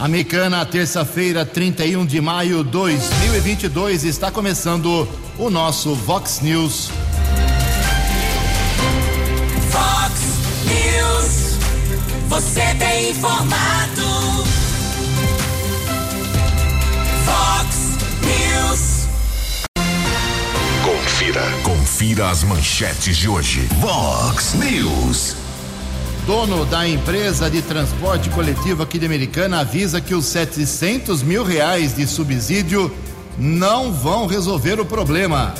Americana, terça-feira, 31 de maio de 2022, está começando o nosso Vox News. Vox News, você tem informado. Vox News. Confira, confira as manchetes de hoje. Vox News. Dono da empresa de transporte coletivo aqui de Americana avisa que os 700 mil reais de subsídio não vão resolver o problema.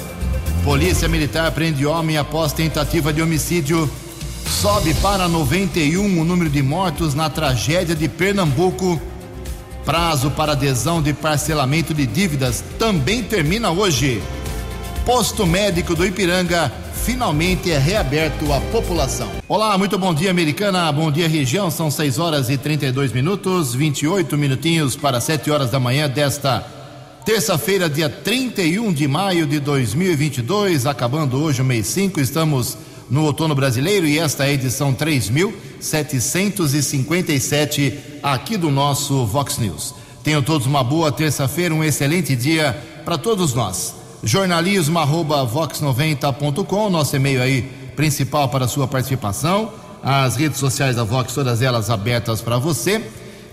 Polícia Militar prende homem após tentativa de homicídio. Sobe para 91 o número de mortos na tragédia de Pernambuco. Prazo para adesão de parcelamento de dívidas também termina hoje. Posto médico do Ipiranga finalmente é reaberto à população. Olá, muito bom dia, americana. Bom dia, região. São 6 horas e 32 minutos, 28 minutinhos para 7 horas da manhã desta terça-feira, dia 31 de maio de 2022. Acabando hoje o mês 5, estamos no outono brasileiro e esta é a edição 3757 aqui do nosso Vox News. Tenham todos uma boa terça-feira, um excelente dia para todos nós jornalismo@vox90.com, nosso e-mail aí principal para sua participação. As redes sociais da Vox, todas elas abertas para você.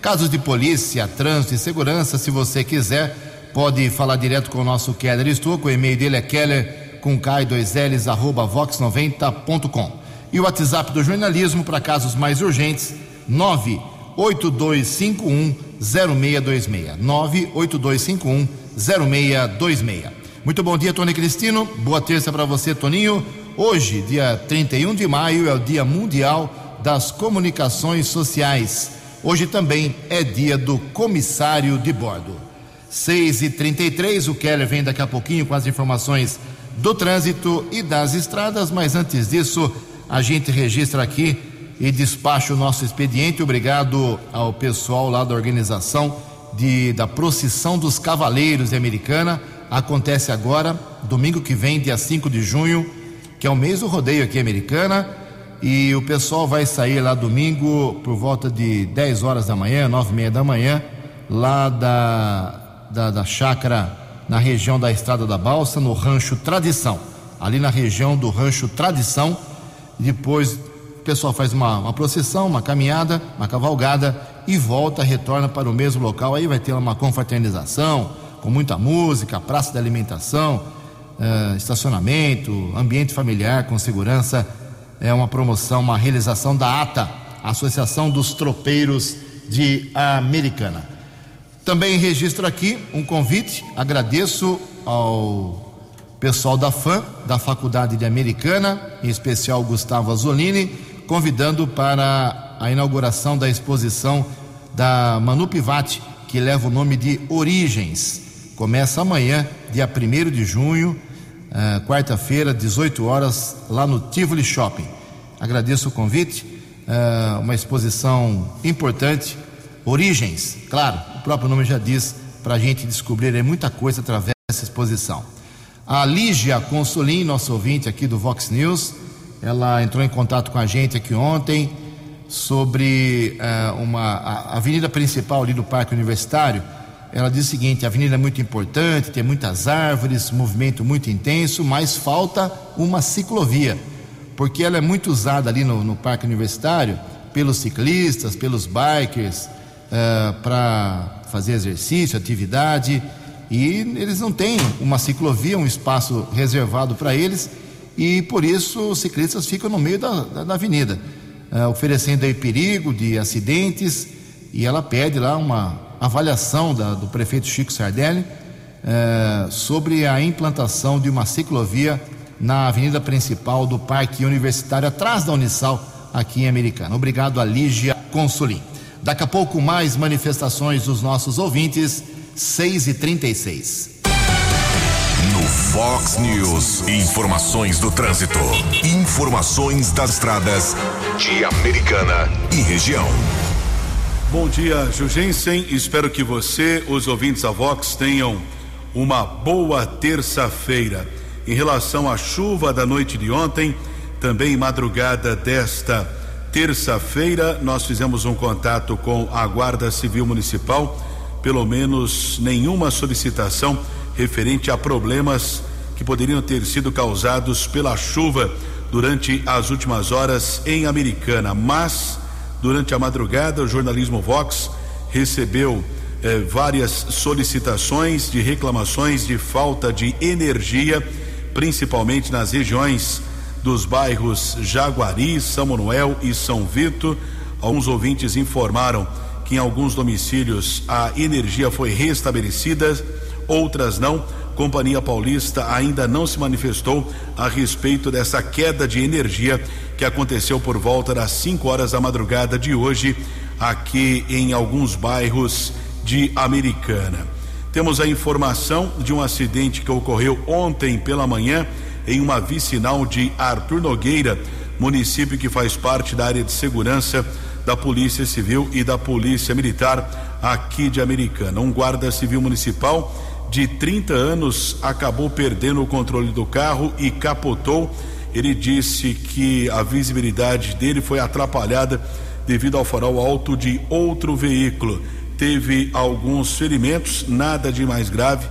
Casos de polícia, trânsito e segurança, se você quiser, pode falar direto com o nosso Keller Estouco. O e-mail dele é keller com K2Ls, arroba vox90.com. E o WhatsApp do jornalismo para casos mais urgentes, 98251 0626. 98251 0626. Muito bom dia, Tony Cristino. Boa terça para você, Toninho. Hoje, dia 31 de maio, é o Dia Mundial das Comunicações Sociais. Hoje também é dia do comissário de bordo. 6 e 33 o Keller vem daqui a pouquinho com as informações do trânsito e das estradas, mas antes disso, a gente registra aqui e despacha o nosso expediente. Obrigado ao pessoal lá da organização de, da Procissão dos Cavaleiros de Americana acontece agora, domingo que vem, dia 5 de junho, que é o mês do rodeio aqui americana. E o pessoal vai sair lá domingo por volta de 10 horas da manhã, 9 e meia da manhã, lá da, da, da chácara na região da Estrada da Balsa, no Rancho Tradição. Ali na região do Rancho Tradição. Depois o pessoal faz uma, uma procissão, uma caminhada, uma cavalgada e volta, retorna para o mesmo local. Aí vai ter uma confraternização com muita música, praça de alimentação, uh, estacionamento, ambiente familiar com segurança. É uma promoção, uma realização da ATA, Associação dos Tropeiros de Americana. Também registro aqui um convite, agradeço ao pessoal da FAM, da Faculdade de Americana, em especial Gustavo Azolini, convidando para a inauguração da exposição da Manu Pivati, que leva o nome de Origens. Começa amanhã, dia 1 de junho, uh, quarta-feira, 18 horas, lá no Tivoli Shopping. Agradeço o convite, uh, uma exposição importante, origens, claro, o próprio nome já diz, para a gente descobrir é muita coisa através dessa exposição. A Lígia Consolim, nosso ouvinte aqui do Vox News, ela entrou em contato com a gente aqui ontem sobre uh, uma a avenida principal ali do Parque Universitário ela diz o seguinte: a avenida é muito importante, tem muitas árvores, movimento muito intenso, mas falta uma ciclovia, porque ela é muito usada ali no, no Parque Universitário pelos ciclistas, pelos bikers, uh, para fazer exercício, atividade, e eles não têm uma ciclovia, um espaço reservado para eles, e por isso os ciclistas ficam no meio da, da, da avenida, uh, oferecendo aí perigo de acidentes, e ela pede lá uma avaliação da, do prefeito Chico Sardelli é, sobre a implantação de uma ciclovia na avenida principal do Parque Universitário, atrás da Unisal, aqui em Americana. Obrigado a Lígia Consulim. Daqui a pouco, mais manifestações dos nossos ouvintes, 6 e 36 No Fox News, informações do trânsito. Informações das estradas de Americana e região. Bom dia, Jugensen. Espero que você, os ouvintes da Vox, tenham uma boa terça-feira. Em relação à chuva da noite de ontem, também madrugada desta terça-feira nós fizemos um contato com a Guarda Civil Municipal, pelo menos nenhuma solicitação referente a problemas que poderiam ter sido causados pela chuva durante as últimas horas em Americana, mas durante a madrugada o jornalismo Vox recebeu eh, várias solicitações de reclamações de falta de energia, principalmente nas regiões dos bairros Jaguari, São Manuel e São Vito. Alguns ouvintes informaram que em alguns domicílios a energia foi restabelecida, outras não. Companhia Paulista ainda não se manifestou a respeito dessa queda de energia que aconteceu por volta das 5 horas da madrugada de hoje aqui em alguns bairros de Americana. Temos a informação de um acidente que ocorreu ontem pela manhã em uma vicinal de Arthur Nogueira, município que faz parte da área de segurança da Polícia Civil e da Polícia Militar aqui de Americana. Um guarda civil municipal de 30 anos acabou perdendo o controle do carro e capotou. Ele disse que a visibilidade dele foi atrapalhada devido ao farol alto de outro veículo. Teve alguns ferimentos, nada de mais grave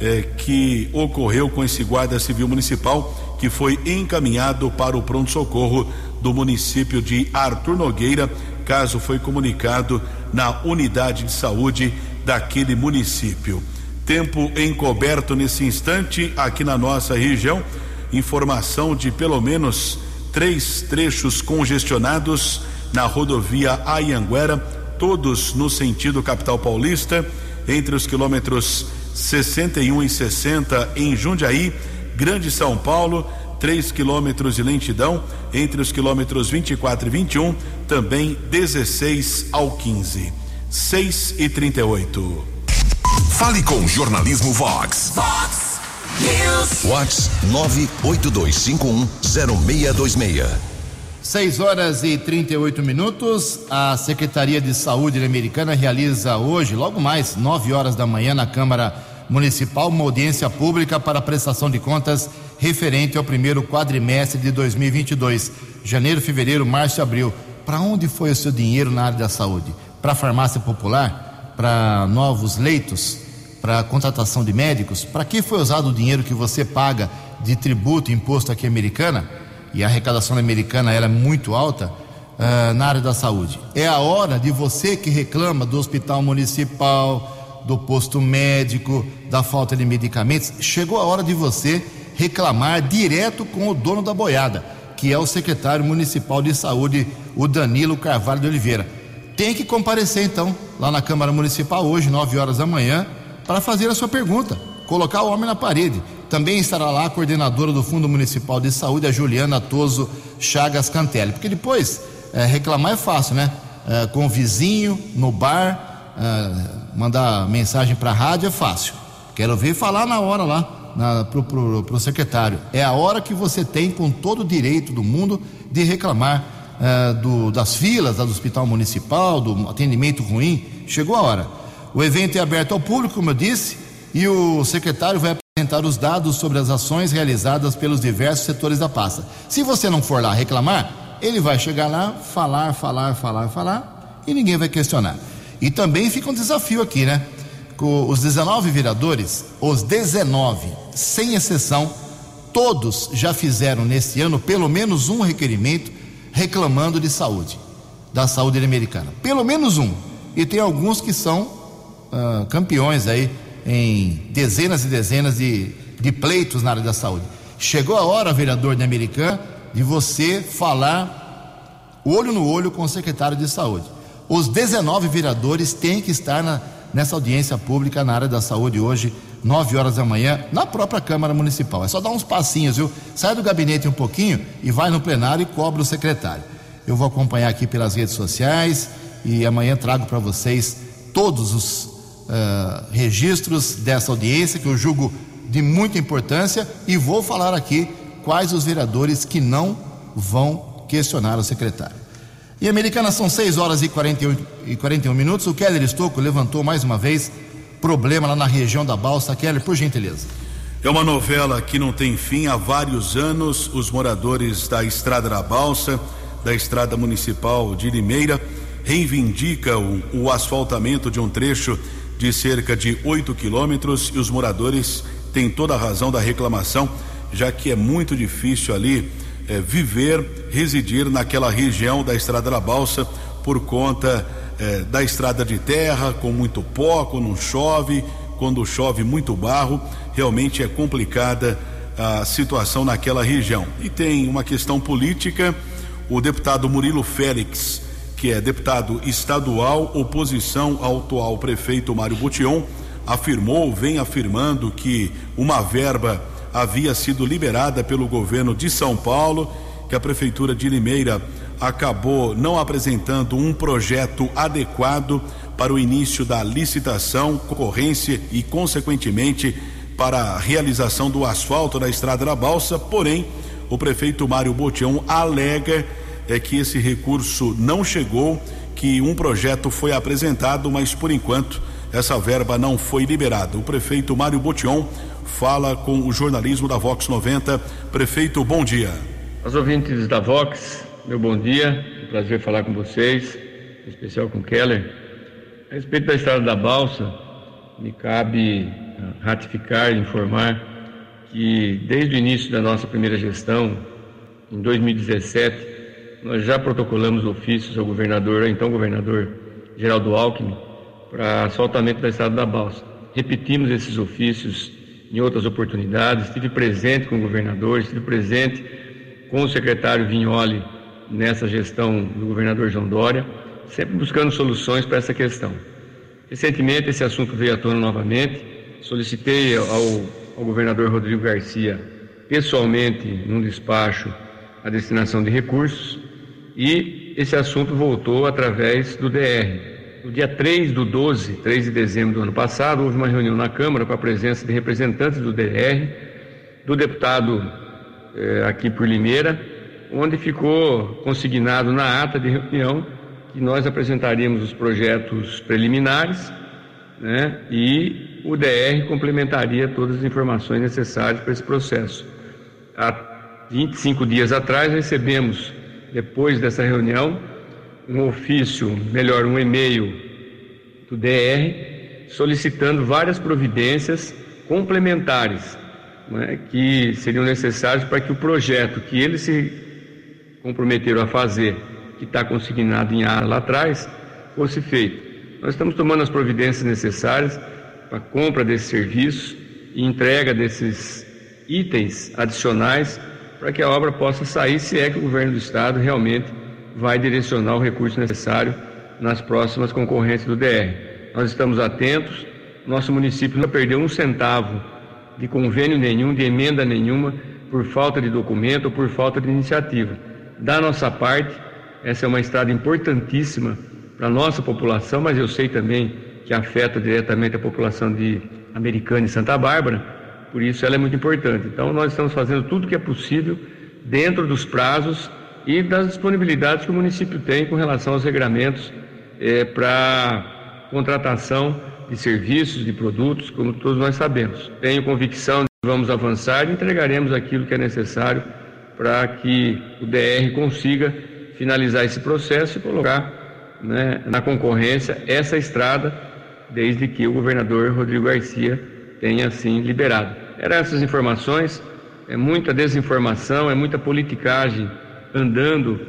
eh, que ocorreu com esse guarda civil municipal que foi encaminhado para o pronto-socorro do município de Arthur Nogueira. Caso foi comunicado na unidade de saúde daquele município. Tempo encoberto nesse instante aqui na nossa região. Informação de pelo menos três trechos congestionados na rodovia Ayanguera, todos no sentido capital paulista, entre os quilômetros 61 e 60 em Jundiaí, Grande São Paulo, 3 quilômetros de lentidão entre os quilômetros 24 e 21, também 16 ao 15. 6 e 38. Fale com Jornalismo Vox. Vox News. Vox 982510626. 6 horas e 38 minutos. A Secretaria de Saúde Americana realiza hoje, logo mais, 9 horas da manhã, na Câmara Municipal, uma audiência pública para prestação de contas referente ao primeiro quadrimestre de 2022. Janeiro, fevereiro, março e abril. Para onde foi o seu dinheiro na área da saúde? Para a farmácia popular? Para novos leitos? Para contratação de médicos? Para que foi usado o dinheiro que você paga de tributo imposto aqui americana? E a arrecadação americana ela é muito alta uh, na área da saúde. É a hora de você que reclama do hospital municipal, do posto médico, da falta de medicamentos. Chegou a hora de você reclamar direto com o dono da boiada, que é o secretário municipal de saúde, o Danilo Carvalho de Oliveira. Tem que comparecer então lá na Câmara Municipal hoje, 9 horas da manhã, para fazer a sua pergunta, colocar o homem na parede. Também estará lá a coordenadora do Fundo Municipal de Saúde, a Juliana Toso Chagas Cantelli. Porque depois, é, reclamar é fácil, né? É, com o vizinho, no bar, é, mandar mensagem para a rádio é fácil. Quero ver falar na hora lá, na, pro, pro, pro secretário. É a hora que você tem, com todo o direito do mundo, de reclamar do, das filas do Hospital Municipal, do atendimento ruim. Chegou a hora. O evento é aberto ao público, como eu disse, e o secretário vai apresentar os dados sobre as ações realizadas pelos diversos setores da pasta. Se você não for lá reclamar, ele vai chegar lá, falar, falar, falar, falar, e ninguém vai questionar. E também fica um desafio aqui, né? Os 19 vereadores, os 19, sem exceção, todos já fizeram neste ano pelo menos um requerimento reclamando de saúde, da saúde americana. Pelo menos um. E tem alguns que são ah, campeões aí em dezenas e dezenas de, de pleitos na área da saúde. Chegou a hora, vereador de Americana, de você falar olho no olho com o secretário de saúde. Os 19 vereadores têm que estar na, nessa audiência pública na área da saúde hoje, 9 horas da manhã, na própria Câmara Municipal. É só dar uns passinhos, viu? Sai do gabinete um pouquinho e vai no plenário e cobra o secretário. Eu vou acompanhar aqui pelas redes sociais e amanhã trago para vocês todos os uh, registros dessa audiência, que eu julgo de muita importância, e vou falar aqui quais os vereadores que não vão questionar o secretário. E Americana são 6 horas e 48, e 41 minutos. O Keller Estocco levantou mais uma vez problema lá na região da Balsa. Keller, por gentileza. É uma novela que não tem fim há vários anos. Os moradores da Estrada da Balsa, da estrada municipal de Limeira reivindica o, o asfaltamento de um trecho de cerca de 8 quilômetros e os moradores têm toda a razão da reclamação, já que é muito difícil ali eh, viver, residir naquela região da Estrada da Balsa por conta eh, da estrada de terra, com muito pó, quando chove, quando chove muito barro, realmente é complicada a situação naquela região. E tem uma questão política, o deputado Murilo Félix, que é deputado estadual, oposição ao atual prefeito Mário Bution, afirmou, vem afirmando que uma verba havia sido liberada pelo governo de São Paulo, que a prefeitura de Limeira acabou não apresentando um projeto adequado para o início da licitação, concorrência e, consequentemente, para a realização do asfalto da estrada da Balsa. Porém, o prefeito Mário Botião alega é que esse recurso não chegou, que um projeto foi apresentado, mas por enquanto essa verba não foi liberada. O prefeito Mário Botion fala com o jornalismo da Vox 90. Prefeito, bom dia. Aos ouvintes da Vox, meu bom dia. Um prazer falar com vocês, em especial com Keller. A respeito da estrada da Balsa, me cabe ah, ratificar e informar que desde o início da nossa primeira gestão, em 2017, nós já protocolamos ofícios ao governador, então governador Geraldo Alckmin, para asfaltamento da estrada da Balsa. Repetimos esses ofícios em outras oportunidades, estive presente com o governador, estive presente com o secretário Vignoli nessa gestão do governador João Dória sempre buscando soluções para essa questão. Recentemente, esse assunto veio à tona novamente. Solicitei ao, ao governador Rodrigo Garcia, pessoalmente, num despacho, a destinação de recursos e esse assunto voltou através do DR. No dia 3 do 12, 3 de dezembro do ano passado, houve uma reunião na Câmara com a presença de representantes do DR, do deputado eh, aqui por Limeira, onde ficou consignado na ata de reunião que nós apresentaríamos os projetos preliminares né, e o DR complementaria todas as informações necessárias para esse processo. Há 25 dias atrás recebemos, depois dessa reunião, um ofício, melhor, um e-mail do DR solicitando várias providências complementares né, que seriam necessárias para que o projeto que eles se comprometeram a fazer que está consignado em área lá atrás fosse feito. Nós estamos tomando as providências necessárias para a compra desses serviços e entrega desses itens adicionais para que a obra possa sair, se é que o governo do estado realmente vai direcionar o recurso necessário nas próximas concorrências do DR. Nós estamos atentos, nosso município não perdeu um centavo de convênio nenhum, de emenda nenhuma, por falta de documento ou por falta de iniciativa. Da nossa parte, essa é uma estrada importantíssima para a nossa população, mas eu sei também que afeta diretamente a população de Americana e Santa Bárbara, por isso ela é muito importante. Então nós estamos fazendo tudo o que é possível dentro dos prazos e das disponibilidades que o município tem com relação aos regramentos é, para contratação de serviços, de produtos, como todos nós sabemos. Tenho convicção de que vamos avançar e entregaremos aquilo que é necessário para que o DR consiga finalizar esse processo e colocar né, na concorrência essa estrada, desde que o governador Rodrigo Garcia tenha assim liberado. Eram essas informações, é muita desinformação, é muita politicagem andando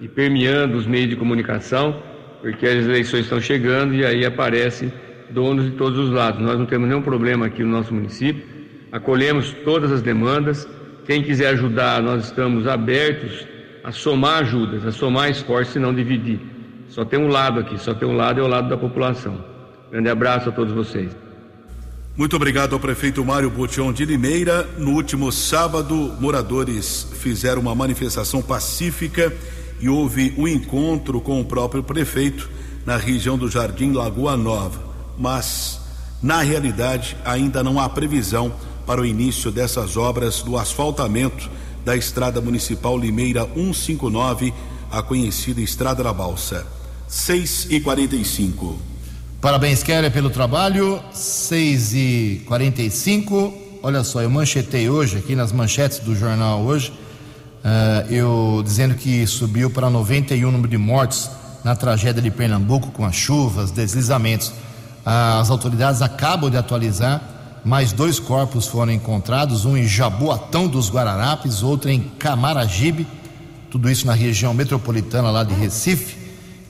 e permeando os meios de comunicação, porque as eleições estão chegando e aí aparecem donos de todos os lados. Nós não temos nenhum problema aqui no nosso município, acolhemos todas as demandas. Quem quiser ajudar, nós estamos abertos a somar ajudas, a somar esforços e não dividir. Só tem um lado aqui, só tem um lado é o lado da população. Grande abraço a todos vocês. Muito obrigado ao prefeito Mário Botion de Limeira. No último sábado, moradores fizeram uma manifestação pacífica e houve um encontro com o próprio prefeito na região do Jardim Lagoa Nova. Mas, na realidade, ainda não há previsão para o início dessas obras do asfaltamento da Estrada Municipal Limeira 159, a conhecida Estrada da Balsa. 6 e 45 Parabéns, Keller, pelo trabalho. 6 e 45 Olha só, eu manchetei hoje, aqui nas manchetes do jornal hoje, Uh, eu dizendo que subiu para 91 o número de mortes na tragédia de Pernambuco com as chuvas, deslizamentos. Uh, as autoridades acabam de atualizar, mais dois corpos foram encontrados, um em Jaboatão dos Guararapes, outro em Camaragibe, tudo isso na região metropolitana lá de Recife.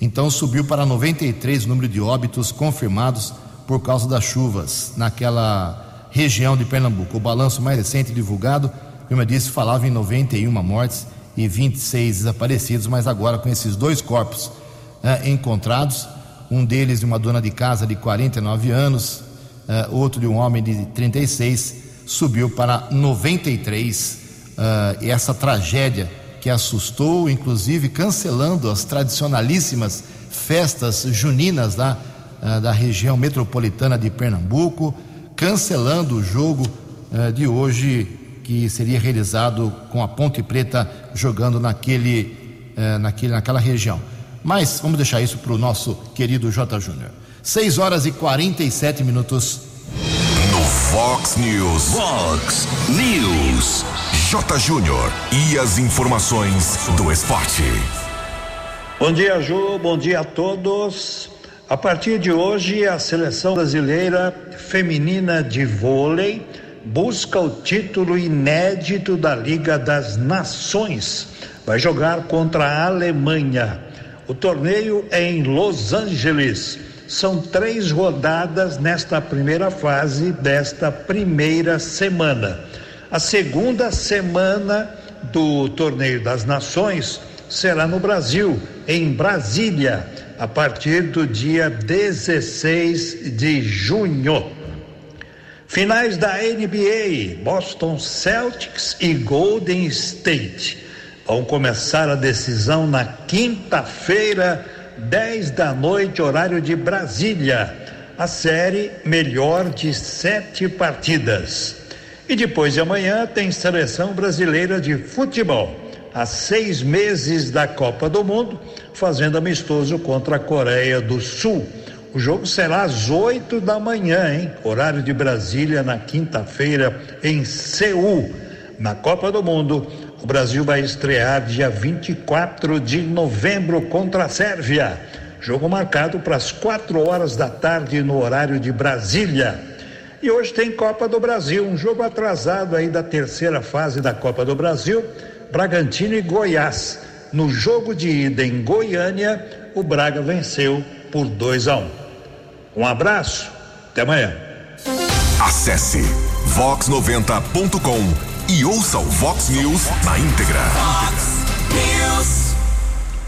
Então subiu para 93 o número de óbitos confirmados por causa das chuvas naquela região de Pernambuco. O balanço mais recente divulgado como eu disse, falava em 91 mortes e 26 desaparecidos, mas agora com esses dois corpos uh, encontrados, um deles de uma dona de casa de 49 anos, uh, outro de um homem de 36, subiu para 93. Uh, e essa tragédia que assustou, inclusive cancelando as tradicionalíssimas festas juninas lá uh, da região metropolitana de Pernambuco, cancelando o jogo de hoje que seria realizado com a Ponte Preta jogando naquele, eh, naquele, naquela região. Mas vamos deixar isso para o nosso querido J. Júnior. 6 horas e 47 minutos. No Fox News. Fox News. J. Júnior. E as informações do esporte. Bom dia, Ju. Bom dia a todos. A partir de hoje, a seleção brasileira feminina de vôlei busca o título inédito da Liga das Nações. Vai jogar contra a Alemanha. O torneio é em Los Angeles. São três rodadas nesta primeira fase desta primeira semana. A segunda semana do Torneio das Nações será no Brasil, em Brasília, a partir do dia 16 de junho. Finais da NBA, Boston Celtics e Golden State. Vão começar a decisão na quinta-feira, 10 da noite, horário de Brasília. A série melhor de sete partidas. E depois de amanhã tem seleção brasileira de futebol. Há seis meses da Copa do Mundo, fazendo amistoso contra a Coreia do Sul. O jogo será às 8 da manhã, hein? Horário de Brasília, na quinta-feira, em Seul. Na Copa do Mundo, o Brasil vai estrear dia 24 de novembro contra a Sérvia. Jogo marcado para as 4 horas da tarde no horário de Brasília. E hoje tem Copa do Brasil, um jogo atrasado aí da terceira fase da Copa do Brasil, Bragantino e Goiás. No jogo de ida em Goiânia, o Braga venceu por 2 a 1. Um. Um abraço, até amanhã. Acesse vox90.com e ouça o Vox News na íntegra.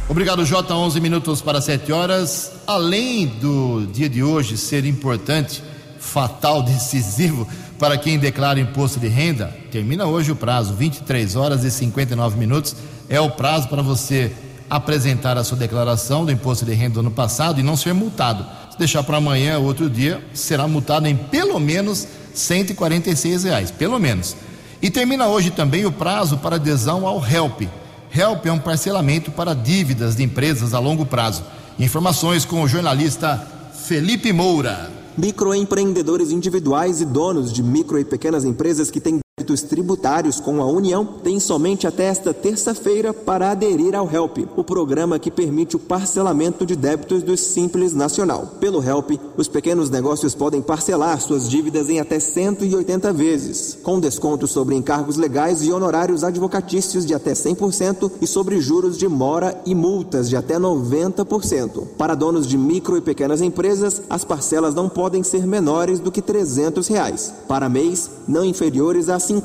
Obrigado, J. 11 minutos para 7 horas. Além do dia de hoje ser importante, fatal, decisivo para quem declara imposto de renda, termina hoje o prazo, 23 horas e 59 minutos. É o prazo para você apresentar a sua declaração do imposto de renda do ano passado e não ser multado deixar para amanhã, outro dia, será multado em pelo menos 146 reais, pelo menos. E termina hoje também o prazo para adesão ao HELP. HELP é um parcelamento para dívidas de empresas a longo prazo. Informações com o jornalista Felipe Moura. Microempreendedores individuais e donos de micro e pequenas empresas que têm débitos tributários com a União têm somente até esta terça-feira para aderir ao HELP, o programa que permite o parcelamento de débitos do Simples Nacional. Pelo HELP, os pequenos negócios podem parcelar suas dívidas em até 180 vezes, com desconto sobre encargos legais e honorários advocatícios de até 100% e sobre juros de mora e multas de até 90%. Para donos de micro e pequenas empresas, as parcelas não podem ser menores do que 300 reais. Para mês, não inferiores a 50.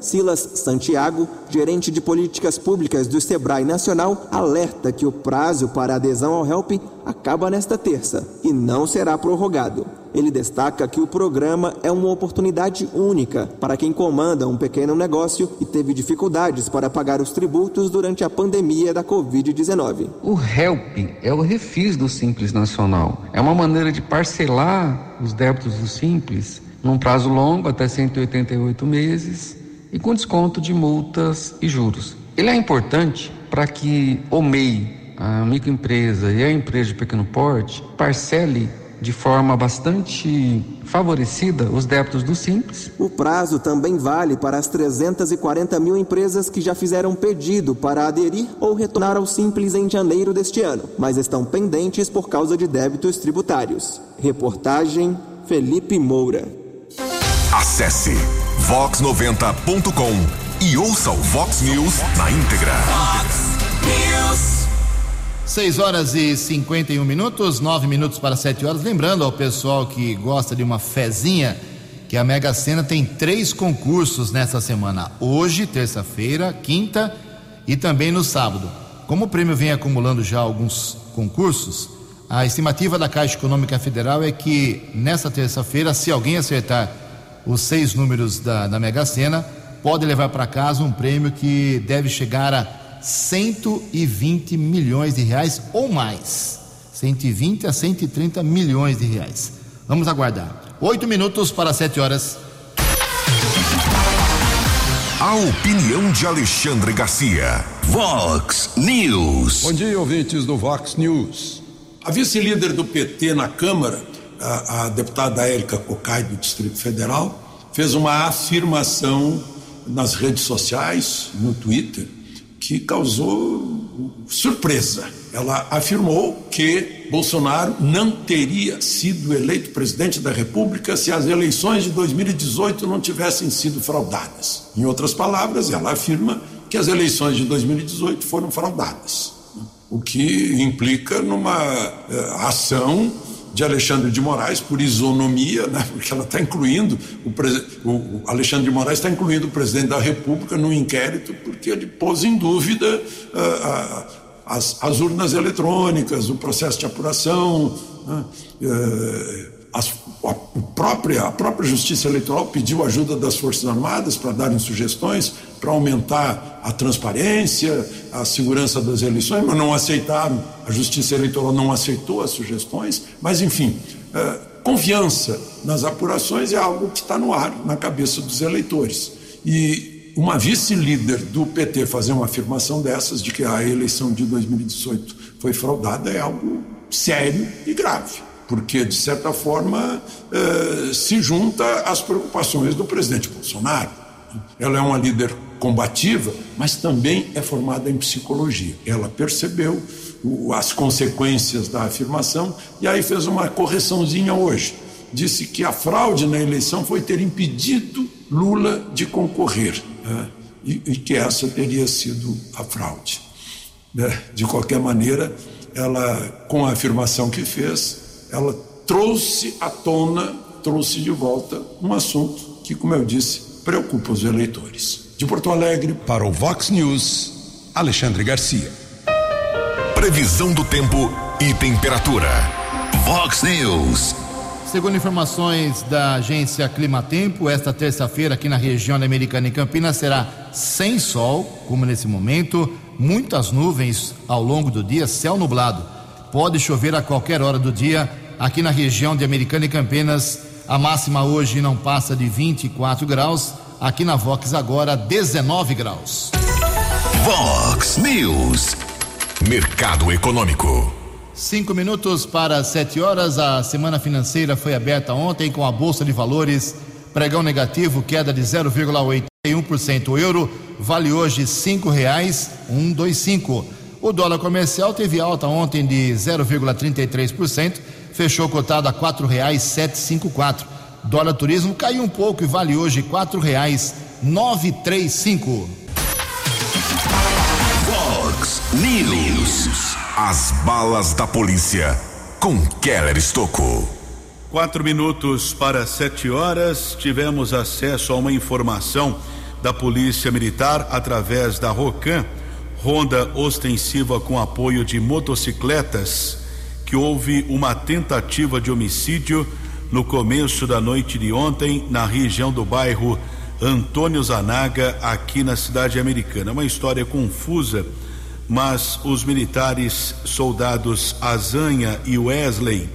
Silas Santiago, gerente de políticas públicas do Sebrae Nacional, alerta que o prazo para adesão ao HELP acaba nesta terça e não será prorrogado. Ele destaca que o programa é uma oportunidade única para quem comanda um pequeno negócio e teve dificuldades para pagar os tributos durante a pandemia da Covid-19. O HELP é o refis do Simples Nacional. É uma maneira de parcelar os débitos do Simples num prazo longo, até 188 meses, e com desconto de multas e juros. Ele é importante para que o MEI, a microempresa e a empresa de pequeno porte parcele de forma bastante favorecida os débitos do Simples. O prazo também vale para as 340 mil empresas que já fizeram pedido para aderir ou retornar ao Simples em janeiro deste ano, mas estão pendentes por causa de débitos tributários. Reportagem Felipe Moura. Acesse vox90.com e ouça o Vox News na íntegra. News. 6 horas e 51 minutos, 9 minutos para 7 horas. Lembrando ao pessoal que gosta de uma fezinha que a Mega Sena tem três concursos nessa semana. Hoje, terça-feira, quinta e também no sábado. Como o prêmio vem acumulando já alguns concursos, a estimativa da Caixa Econômica Federal é que nessa terça-feira, se alguém acertar os seis números da, da Mega Sena, pode levar para casa um prêmio que deve chegar a 120 milhões de reais ou mais. 120 a 130 milhões de reais. Vamos aguardar. Oito minutos para sete horas. A opinião de Alexandre Garcia. Vox News. Bom dia, ouvintes do Vox News. A vice-líder do PT na Câmara, a, a deputada Érica Cocai, do Distrito Federal, fez uma afirmação nas redes sociais, no Twitter, que causou surpresa. Ela afirmou que Bolsonaro não teria sido eleito presidente da República se as eleições de 2018 não tivessem sido fraudadas. Em outras palavras, ela afirma que as eleições de 2018 foram fraudadas, o que implica numa uh, ação de Alexandre de Moraes por isonomia, né? porque ela está incluindo, o, o, Alexandre de Moraes está incluindo o presidente da República no inquérito porque ele pôs em dúvida uh, uh, as, as, urnas eletrônicas, o processo de apuração. Né? Uh, as, a, própria, a própria Justiça Eleitoral pediu ajuda das Forças Armadas para darem sugestões para aumentar a transparência, a segurança das eleições, mas não aceitaram. A Justiça Eleitoral não aceitou as sugestões, mas, enfim, é, confiança nas apurações é algo que está no ar, na cabeça dos eleitores. E uma vice-líder do PT fazer uma afirmação dessas, de que a eleição de 2018 foi fraudada, é algo sério e grave porque, de certa forma, eh, se junta às preocupações do presidente Bolsonaro. Ela é uma líder combativa, mas também é formada em psicologia. Ela percebeu as consequências da afirmação e aí fez uma correçãozinha hoje. Disse que a fraude na eleição foi ter impedido Lula de concorrer né? e, que essa teria sido a fraude. Né? De qualquer maneira, ela, com a afirmação que fez, ela trouxe à tona, trouxe de volta um assunto que, como eu disse, preocupa os eleitores. De Porto Alegre, para o Vox News, Alexandre Garcia. Previsão do tempo e temperatura. Vox News. Segundo informações da agência Climatempo, esta terça-feira aqui na região da Americana e Campinas será sem sol, como nesse momento, muitas nuvens ao longo do dia, céu nublado. Pode chover a qualquer hora do dia aqui na região de Americana e Campinas. A máxima hoje não passa de 24 graus. Aqui na Vox agora 19 graus. Vox News. Mercado Econômico. Cinco minutos para sete horas. A semana financeira foi aberta ontem com a Bolsa de Valores. Pregão negativo, queda de 0,81%. O euro vale hoje cinco reais, um, dois, cinco. O dólar comercial teve alta ontem de 0,33%, fechou cotado a R$ 4,754. Dólar turismo caiu um pouco e vale hoje R$ 4,935. Fox News. As balas da polícia com Keller Estocou. Quatro minutos para sete horas, tivemos acesso a uma informação da Polícia Militar através da ROCAM ronda ostensiva com apoio de motocicletas, que houve uma tentativa de homicídio no começo da noite de ontem na região do bairro Antônio Zanaga, aqui na cidade americana. Uma história confusa, mas os militares soldados Azanha e Wesley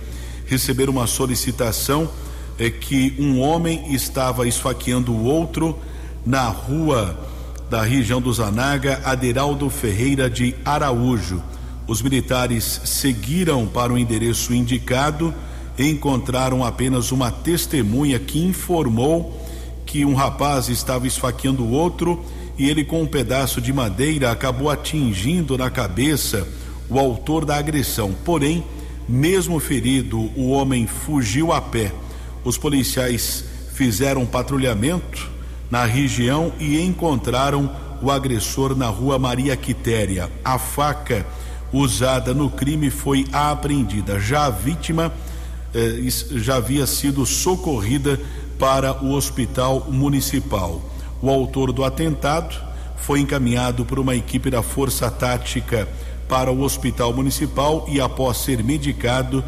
receberam uma solicitação é que um homem estava esfaqueando o outro na rua da região do Zanaga, Aderaldo Ferreira de Araújo. Os militares seguiram para o endereço indicado encontraram apenas uma testemunha que informou que um rapaz estava esfaqueando o outro e ele, com um pedaço de madeira, acabou atingindo na cabeça o autor da agressão. Porém, mesmo ferido, o homem fugiu a pé. Os policiais fizeram um patrulhamento na região e encontraram o agressor na rua Maria Quitéria. A faca usada no crime foi apreendida. Já a vítima eh, já havia sido socorrida para o hospital municipal. O autor do atentado foi encaminhado por uma equipe da Força Tática para o hospital municipal e, após ser medicado,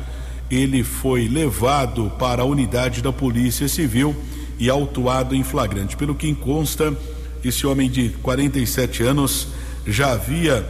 ele foi levado para a unidade da Polícia Civil e autuado em flagrante. Pelo que consta, esse homem de 47 anos já havia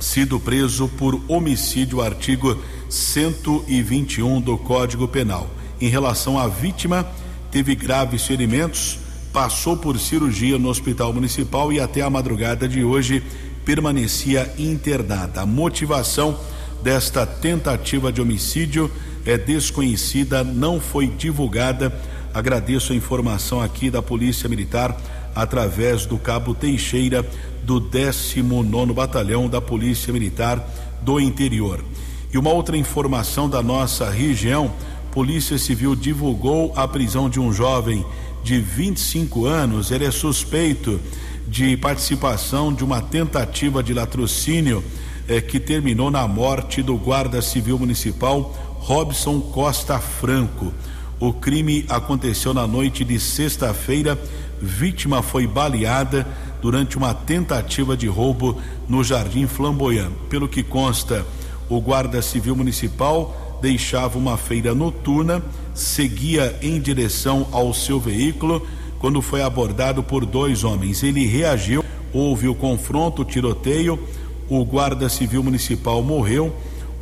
sido preso por homicídio, artigo 121 do Código Penal. Em relação à vítima, teve graves ferimentos, passou por cirurgia no Hospital Municipal e até a madrugada de hoje permanecia internada. A motivação desta tentativa de homicídio é desconhecida, não foi divulgada. Agradeço a informação aqui da Polícia Militar através do cabo Teixeira do 19 Batalhão da Polícia Militar do Interior. E uma outra informação da nossa região, Polícia Civil divulgou a prisão de um jovem de 25 anos. Ele é suspeito de participação de uma tentativa de latrocínio eh, que terminou na morte do guarda civil municipal Robson Costa Franco. O crime aconteceu na noite de sexta-feira. Vítima foi baleada durante uma tentativa de roubo no Jardim Flamboyant. Pelo que consta, o guarda civil municipal deixava uma feira noturna, seguia em direção ao seu veículo quando foi abordado por dois homens. Ele reagiu, houve o confronto, o tiroteio, o guarda civil municipal morreu,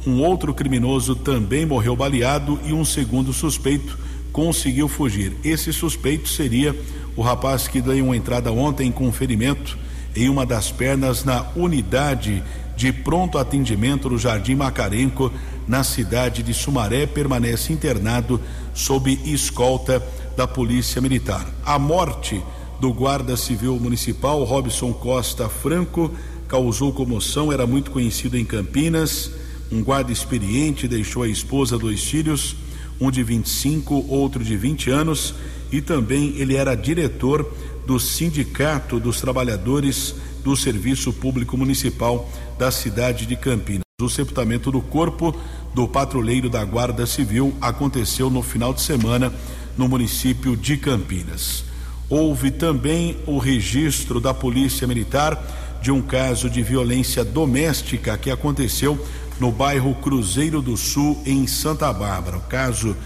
um outro criminoso também morreu baleado e um segundo suspeito conseguiu fugir. Esse suspeito seria o rapaz que deu uma entrada ontem com ferimento em uma das pernas na unidade de pronto atendimento no Jardim Macarenco, na cidade de Sumaré, permanece internado sob escolta da Polícia Militar. A morte do guarda civil municipal Robson Costa Franco causou comoção, era muito conhecido em Campinas, um guarda experiente, deixou a esposa, dois filhos, um de 25, outro de 20 anos, e também ele era diretor do Sindicato dos Trabalhadores do Serviço Público Municipal da cidade de Campinas. O sepultamento do corpo do patrulheiro da Guarda Civil aconteceu no final de semana no município de Campinas. Houve também o registro da Polícia Militar de um caso de violência doméstica que aconteceu no bairro Cruzeiro do Sul, em Santa Bárbara. O caso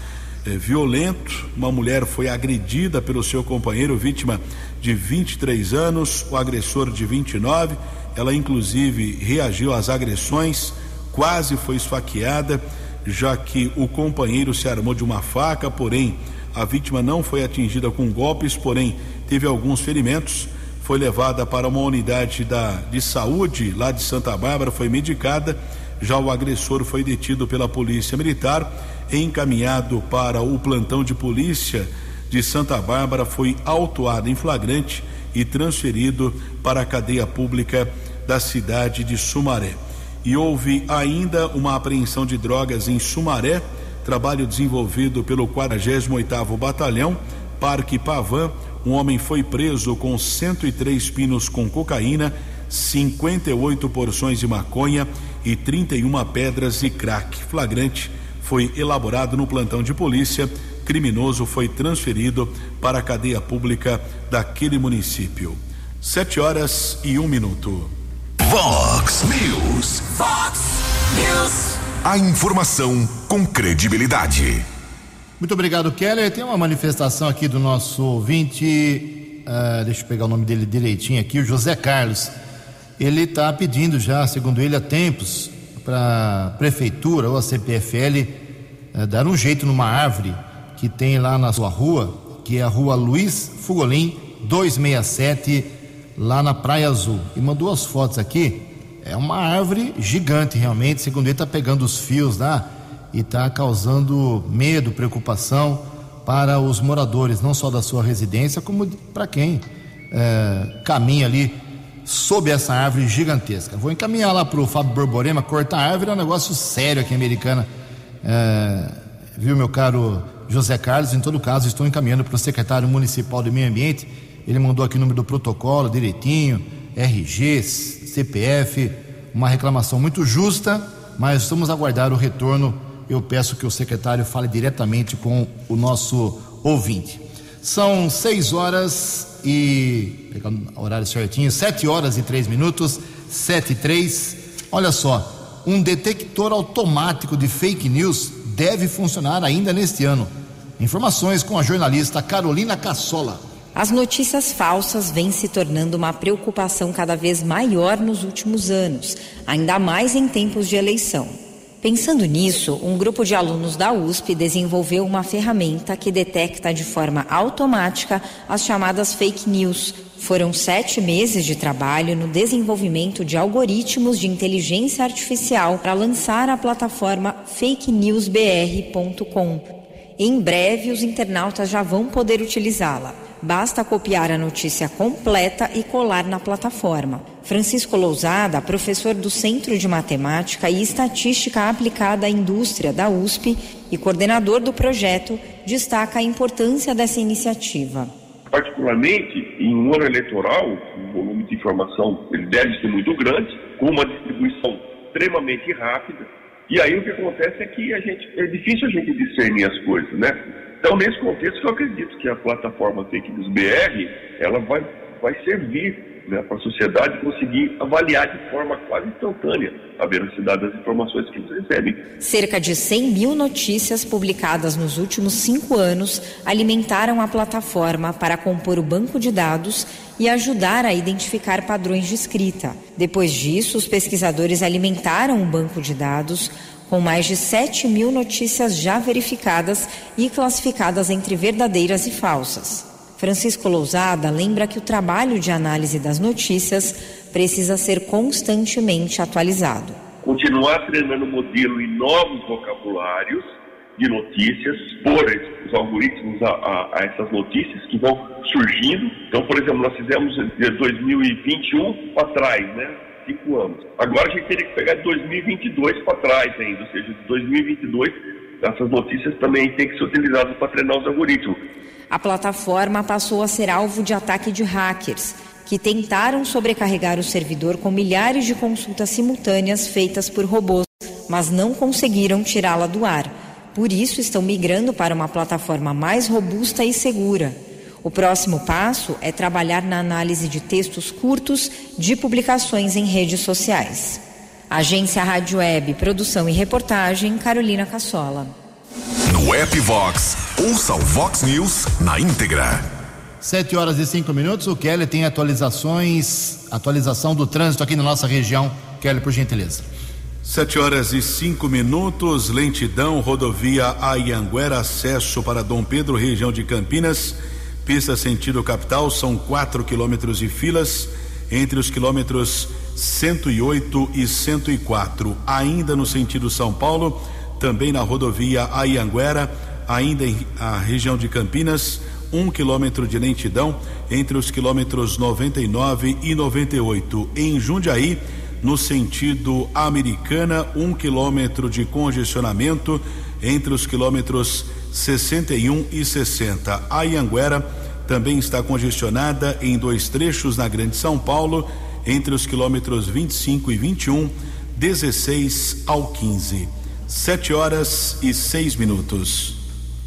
é, violento, uma mulher foi agredida pelo seu companheiro, vítima de 23 anos, o agressor de 29. Ela, inclusive, reagiu às agressões, quase foi esfaqueada, já que o companheiro se armou de uma faca, porém a vítima não foi atingida com golpes, porém teve alguns ferimentos. Foi levada para uma unidade da, de saúde lá de Santa Bárbara, foi medicada. Já o agressor foi detido pela Polícia Militar, encaminhado para o plantão de polícia de Santa Bárbara, foi autuado em flagrante e transferido para a cadeia pública da cidade de Sumaré. E houve ainda uma apreensão de drogas em Sumaré trabalho desenvolvido pelo 48º Batalhão, Parque Pavan. Um homem foi preso com 103 pinos com cocaína, 58 porções de maconha e 31 pedras de crack. Flagrante foi elaborado no plantão de polícia. Criminoso foi transferido para a cadeia pública daquele município. Sete horas e um minuto. Vox News. Vox News. A informação com credibilidade. Muito obrigado, Keller. Tem uma manifestação aqui do nosso ouvinte, uh, deixa eu pegar o nome dele direitinho aqui, o José Carlos. Ele está pedindo já, segundo ele, há tempos, para a prefeitura ou a CPFL uh, eh, dar um jeito numa árvore que tem lá na sua rua, que é a rua Luiz Fugolin 267, lá na Praia Azul. E mandou as fotos aqui é uma árvore gigante, realmente. Segundo ele, está pegando os fios lá e está causando medo, preocupação para os moradores, não só da sua residência, como para quem é, caminha ali sob essa árvore gigantesca. Vou encaminhar lá para o Fábio Borborema, cortar a árvore é um negócio sério aqui em Americana. É, viu, meu caro José Carlos? Em todo caso, estou encaminhando para o secretário municipal de Meio Ambiente. Ele mandou aqui o número do protocolo direitinho, RG, CPF, uma reclamação muito justa, mas vamos aguardar o retorno. Eu peço que o secretário fale diretamente com o nosso ouvinte. São seis horas e. Pegando o horário certinho, sete horas e três minutos, sete e três. Olha só, um detector automático de fake news deve funcionar ainda neste ano. Informações com a jornalista Carolina Cassola. As notícias falsas vêm se tornando uma preocupação cada vez maior nos últimos anos, ainda mais em tempos de eleição. Pensando nisso, um grupo de alunos da USP desenvolveu uma ferramenta que detecta de forma automática as chamadas fake news. Foram sete meses de trabalho no desenvolvimento de algoritmos de inteligência artificial para lançar a plataforma fakenewsbr.com. Em breve, os internautas já vão poder utilizá-la. Basta copiar a notícia completa e colar na plataforma. Francisco Lousada, professor do Centro de Matemática e Estatística Aplicada à Indústria da USP e coordenador do projeto, destaca a importância dessa iniciativa. Particularmente em um ano eleitoral, o volume de informação ele deve ser muito grande, com uma distribuição extremamente rápida. E aí o que acontece é que a gente, é difícil a gente discernir as coisas, né? Então, nesse contexto, eu acredito que a plataforma Fake News BR ela vai, vai servir né, para a sociedade conseguir avaliar de forma quase instantânea a veracidade das informações que eles recebem. Cerca de 100 mil notícias publicadas nos últimos cinco anos alimentaram a plataforma para compor o banco de dados e ajudar a identificar padrões de escrita. Depois disso, os pesquisadores alimentaram o banco de dados com mais de 7 mil notícias já verificadas e classificadas entre verdadeiras e falsas. Francisco Lousada lembra que o trabalho de análise das notícias precisa ser constantemente atualizado. Continuar treinando o modelo em novos vocabulários de notícias, expor os algoritmos a, a, a, essas notícias que vão surgindo. Então, por exemplo, nós fizemos de 2021 para trás, né? Cinco anos. Agora a gente teria que pegar de 2022 para trás ainda, ou seja, de 2022 essas notícias também têm que ser utilizadas para treinar os algoritmos. A plataforma passou a ser alvo de ataque de hackers, que tentaram sobrecarregar o servidor com milhares de consultas simultâneas feitas por robôs, mas não conseguiram tirá-la do ar. Por isso, estão migrando para uma plataforma mais robusta e segura. O próximo passo é trabalhar na análise de textos curtos de publicações em redes sociais. Agência Rádio Web, produção e reportagem, Carolina Cassola. No app Vox, ouça o Vox News na íntegra. Sete horas e cinco minutos, o Kelly tem atualizações, atualização do trânsito aqui na nossa região. Kelly, por gentileza. Sete horas e cinco minutos, lentidão, rodovia Ayanguera, acesso para Dom Pedro, região de Campinas Pista sentido capital são 4 quilômetros de filas entre os quilômetros 108 e 104. Ainda no sentido São Paulo, também na rodovia Aianguera, ainda em a região de Campinas, um quilômetro de lentidão entre os quilômetros 99 e 98. Em Jundiaí, no sentido Americana, um quilômetro de congestionamento entre os quilômetros 61 e 60. A Ianguera também está congestionada em dois trechos na Grande São Paulo, entre os quilômetros 25 e 21, 16 ao 15. 7 horas e 6 minutos.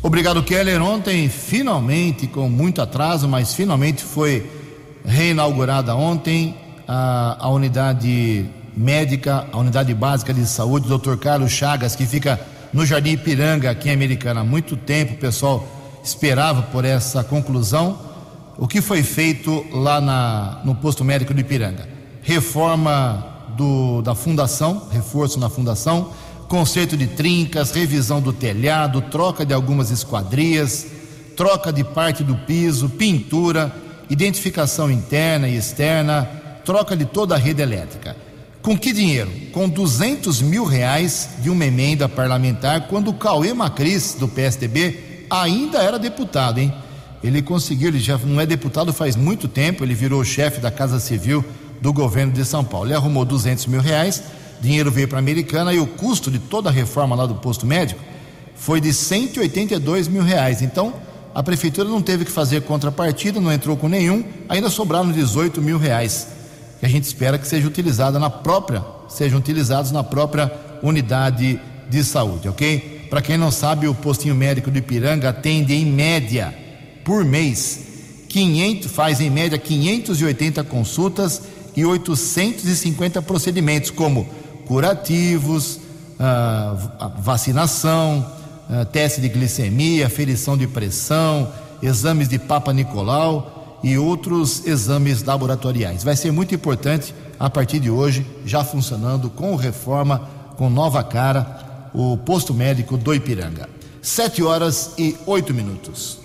Obrigado, Keller. Ontem, finalmente, com muito atraso, mas finalmente foi reinaugurada ontem a, a unidade médica, a unidade básica de saúde, Dr. Carlos Chagas, que fica no Jardim Ipiranga, aqui em Americana. Há muito tempo pessoal esperava por essa conclusão. O que foi feito lá na, no posto médico do Ipiranga? Reforma do, da fundação, reforço na fundação, conserto de trincas, revisão do telhado, troca de algumas esquadrias, troca de parte do piso, pintura, identificação interna e externa, troca de toda a rede elétrica. Com que dinheiro? Com 200 mil reais de uma emenda parlamentar, quando o Cauê Macris, do PSDB, ainda era deputado, hein? Ele conseguiu, ele já não é deputado faz muito tempo, ele virou chefe da Casa Civil do governo de São Paulo. Ele arrumou 200 mil reais, dinheiro veio para a Americana e o custo de toda a reforma lá do posto médico foi de 182 mil reais. Então, a prefeitura não teve que fazer contrapartida, não entrou com nenhum, ainda sobraram 18 mil reais, que a gente espera que seja utilizada na própria, sejam utilizados na própria unidade de saúde, ok? Para quem não sabe, o postinho médico do Ipiranga atende em média por mês 500, faz em média 580 consultas e 850 procedimentos como curativos, ah, vacinação, ah, teste de glicemia, ferição de pressão, exames de Papa Nicolau e outros exames laboratoriais. Vai ser muito importante a partir de hoje, já funcionando com reforma, com nova cara, o posto médico do Ipiranga. Sete horas e oito minutos.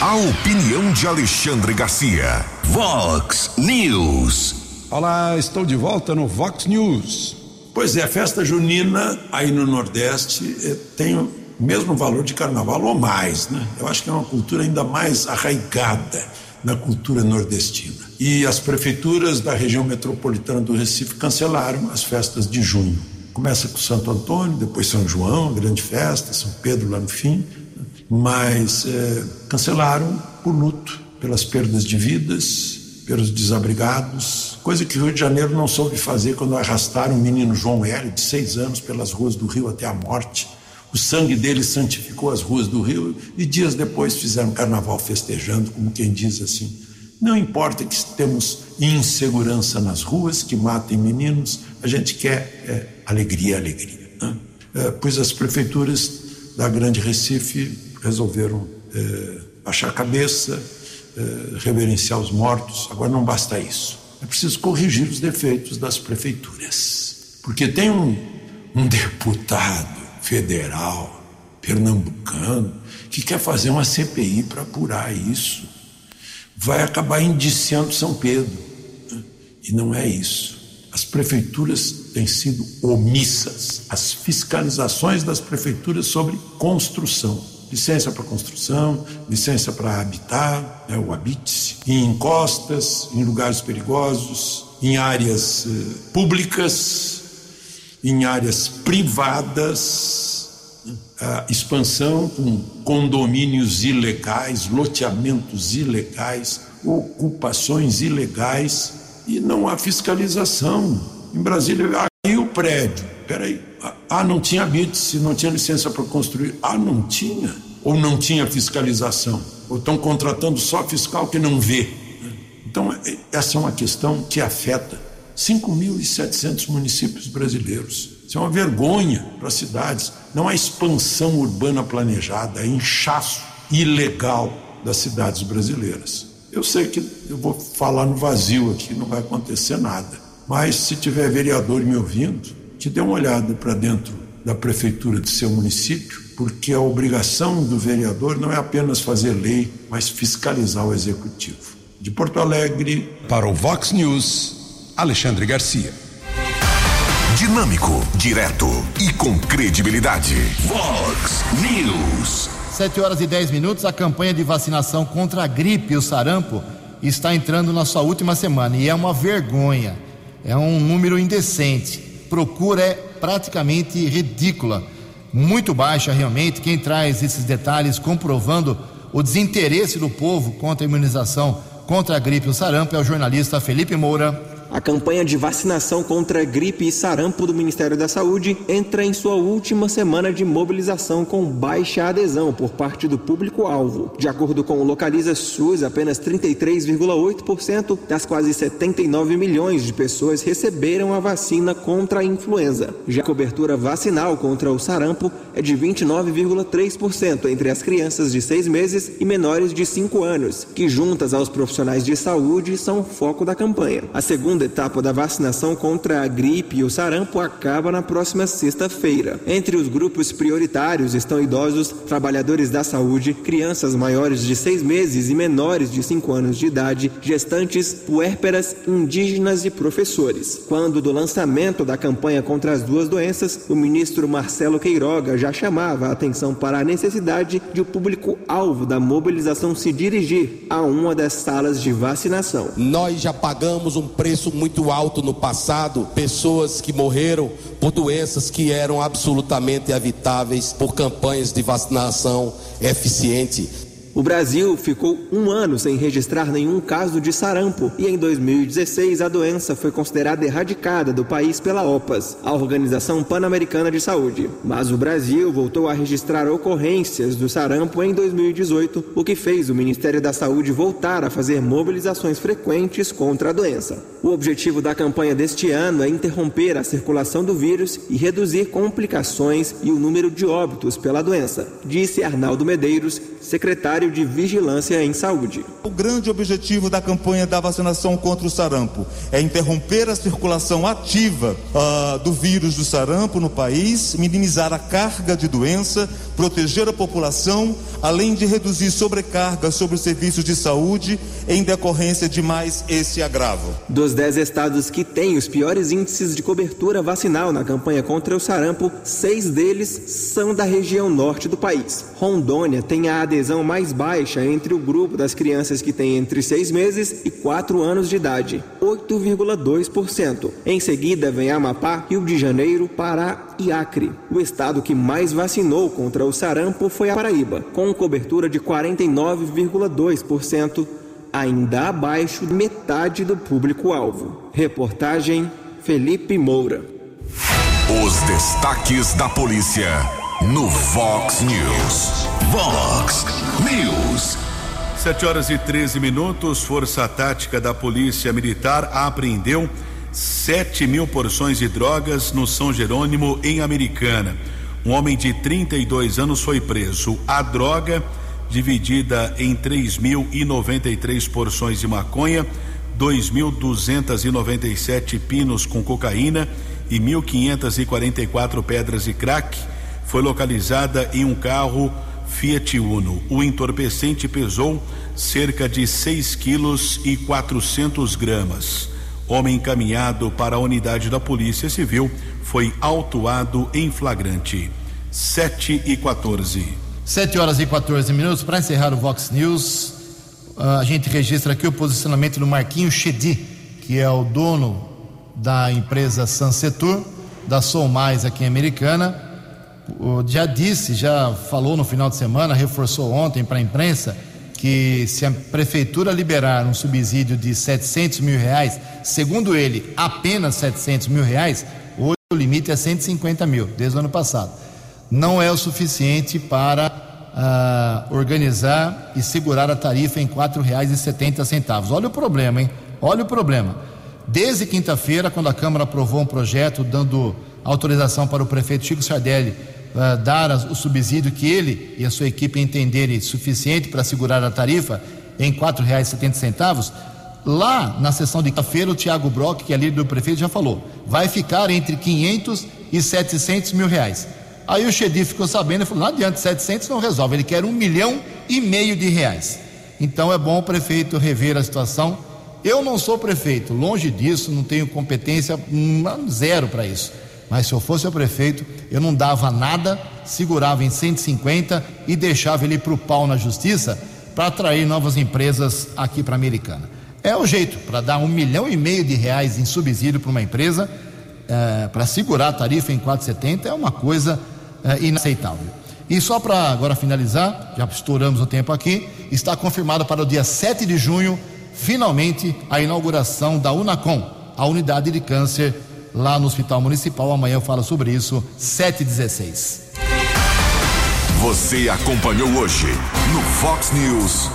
A opinião de Alexandre Garcia. Vox News. Olá, estou de volta no Vox News. Pois é, a festa junina aí no Nordeste eh, tem o mesmo valor de carnaval ou mais, né? Eu acho que é uma cultura ainda mais arraigada na cultura nordestina. E as prefeituras da região metropolitana do Recife cancelaram as festas de junho. Começa com Santo Antônio, depois São João, grande festa, São Pedro lá no fim, mas é, cancelaram por luto, pelas perdas de vidas, pelos desabrigados, coisa que o Rio de Janeiro não soube fazer quando arrastaram o menino João Hélio, de seis anos, pelas ruas do Rio até a morte. O sangue dele santificou as ruas do Rio e dias depois fizeram carnaval festejando, como quem diz assim: não importa que temos insegurança nas ruas, que matem meninos, a gente quer é, alegria, alegria. Né? É, pois as prefeituras da Grande Recife resolveram é, baixar a cabeça, é, reverenciar os mortos. Agora não basta isso. É preciso corrigir os defeitos das prefeituras. Porque tem um, um deputado federal, pernambucano, que quer fazer uma CPI para apurar isso. Vai acabar indiciando São Pedro. Né? E não é isso. As prefeituras têm sido omissas. As fiscalizações das prefeituras sobre construção licença para construção, licença para habitar, né, o habite-se, em encostas, em lugares perigosos, em áreas eh, públicas, em áreas privadas, expansão com condomínios ilegais, loteamentos ilegais, ocupações ilegais e não há fiscalização. Em Brasília, aí o prédio, peraí, ah, não tinha habite não tinha licença para construir. Ah, não tinha. Ou não tinha fiscalização. Ou estão contratando só fiscal que não vê. Então, é, essa é uma questão que afeta 5.700 municípios brasileiros. Isso é uma vergonha para as cidades. Não há expansão urbana planejada, é inchaço ilegal das cidades brasileiras. Eu sei que eu vou falar no vazio aqui, não vai acontecer nada. Mas se tiver vereador me ouvindo, que dê uma olhada para dentro da prefeitura do seu município, porque a obrigação do vereador não é apenas fazer lei, mas fiscalizar o executivo. De Porto Alegre. Para o Vox News, Alexandre Garcia. Dinâmico, direto e com credibilidade. Vox News. 7 horas e 10 minutos. A campanha de vacinação contra a gripe e o sarampo está entrando na sua última semana e é uma vergonha. É um número indecente procura é praticamente ridícula, muito baixa realmente. Quem traz esses detalhes comprovando o desinteresse do povo contra a imunização contra a gripe e o sarampo é o jornalista Felipe Moura. A campanha de vacinação contra gripe e sarampo do Ministério da Saúde entra em sua última semana de mobilização com baixa adesão por parte do público-alvo. De acordo com o Localiza SUS, apenas 33,8% das quase 79 milhões de pessoas receberam a vacina contra a influenza. Já a cobertura vacinal contra o sarampo é de 29,3% entre as crianças de 6 meses e menores de 5 anos, que juntas aos profissionais de saúde são o foco da campanha. A segunda segunda etapa da vacinação contra a gripe e o sarampo acaba na próxima sexta-feira. Entre os grupos prioritários estão idosos, trabalhadores da saúde, crianças maiores de seis meses e menores de cinco anos de idade, gestantes, puérperas, indígenas e professores. Quando do lançamento da campanha contra as duas doenças, o ministro Marcelo Queiroga já chamava a atenção para a necessidade de o público-alvo da mobilização se dirigir a uma das salas de vacinação. Nós já pagamos um preço muito alto no passado, pessoas que morreram por doenças que eram absolutamente evitáveis por campanhas de vacinação eficiente. O Brasil ficou um ano sem registrar nenhum caso de sarampo e em 2016 a doença foi considerada erradicada do país pela OPAS, a Organização Pan-Americana de Saúde. Mas o Brasil voltou a registrar ocorrências do sarampo em 2018, o que fez o Ministério da Saúde voltar a fazer mobilizações frequentes contra a doença. O objetivo da campanha deste ano é interromper a circulação do vírus e reduzir complicações e o número de óbitos pela doença, disse Arnaldo Medeiros, secretário de Vigilância em Saúde. O grande objetivo da campanha da vacinação contra o sarampo é interromper a circulação ativa uh, do vírus do sarampo no país, minimizar a carga de doença, proteger a população, além de reduzir sobrecarga sobre os serviços de saúde em decorrência de mais esse agravo. Dos dez estados que têm os piores índices de cobertura vacinal na campanha contra o sarampo, seis deles são da região norte do país. Rondônia tem a adesão mais baixa entre o grupo das crianças que têm entre seis meses e quatro anos de idade, 8,2%. Em seguida vem Amapá, Rio de Janeiro, Pará e Acre. O estado que mais vacinou contra o sarampo foi a Paraíba, com cobertura de 49,2%, ainda abaixo de metade do público-alvo. Reportagem Felipe Moura. Os destaques da polícia no Vox News. Vox News. 7 horas e 13 minutos. Força Tática da Polícia Militar apreendeu 7 mil porções de drogas no São Jerônimo, em Americana. Um homem de 32 anos foi preso. A droga, dividida em 3.093 porções de maconha, 2.297 pinos com cocaína e 1.544 pedras de crack, foi localizada em um carro Fiat Uno. O entorpecente pesou cerca de 6 quilos e 400 gramas. Homem encaminhado para a unidade da Polícia Civil foi autuado em flagrante. 7 e 14. 7 horas e 14 minutos. Para encerrar o Vox News, a gente registra aqui o posicionamento do Marquinho Chedi, que é o dono da empresa Sansetur, da Sou Mais aqui em Americana. Já disse, já falou no final de semana, reforçou ontem para a imprensa que se a prefeitura liberar um subsídio de 700 mil reais, segundo ele, apenas 700 mil reais, hoje o limite é 150 mil, desde o ano passado. Não é o suficiente para uh, organizar e segurar a tarifa em R$ 4,70. Olha o problema, hein? Olha o problema. Desde quinta-feira, quando a Câmara aprovou um projeto dando autorização para o prefeito Chico Sardelli uh, dar o subsídio que ele e a sua equipe entenderem suficiente para segurar a tarifa em R$ 4,70, lá na sessão de quinta-feira, o Tiago Brock, que é líder do prefeito, já falou: vai ficar entre 500 e 700 mil reais. Aí o Xedi ficou sabendo e falou: não adianta, 700 não resolve, ele quer um milhão e meio de reais. Então é bom o prefeito rever a situação. Eu não sou prefeito, longe disso, não tenho competência zero para isso. Mas se eu fosse o prefeito, eu não dava nada, segurava em 150 e deixava ele para o pau na justiça para atrair novas empresas aqui para a Americana. É o jeito para dar um milhão e meio de reais em subsídio para uma empresa, é, para segurar a tarifa em 4,70 é uma coisa é, inaceitável. E só para agora finalizar, já estouramos o tempo aqui, está confirmado para o dia 7 de junho, finalmente, a inauguração da Unacom, a unidade de câncer lá no Hospital Municipal. Amanhã eu falo sobre isso, 7h16. Você acompanhou hoje no Fox News.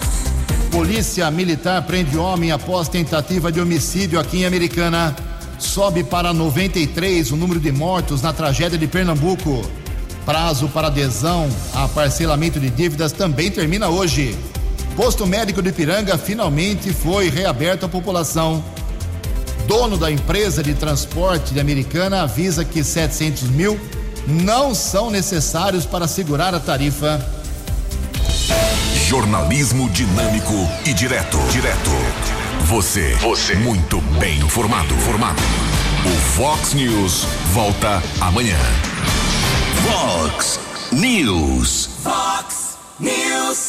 Polícia Militar prende homem após tentativa de homicídio aqui em Americana. Sobe para 93 o número de mortos na tragédia de Pernambuco. Prazo para adesão a parcelamento de dívidas também termina hoje. Posto médico de Piranga finalmente foi reaberto à população. Dono da empresa de transporte de Americana avisa que 700 mil não são necessários para segurar a tarifa. Jornalismo dinâmico e direto. Direto. Você. Você. Muito bem informado. Formado. O Fox News volta amanhã. Fox News. Fox News.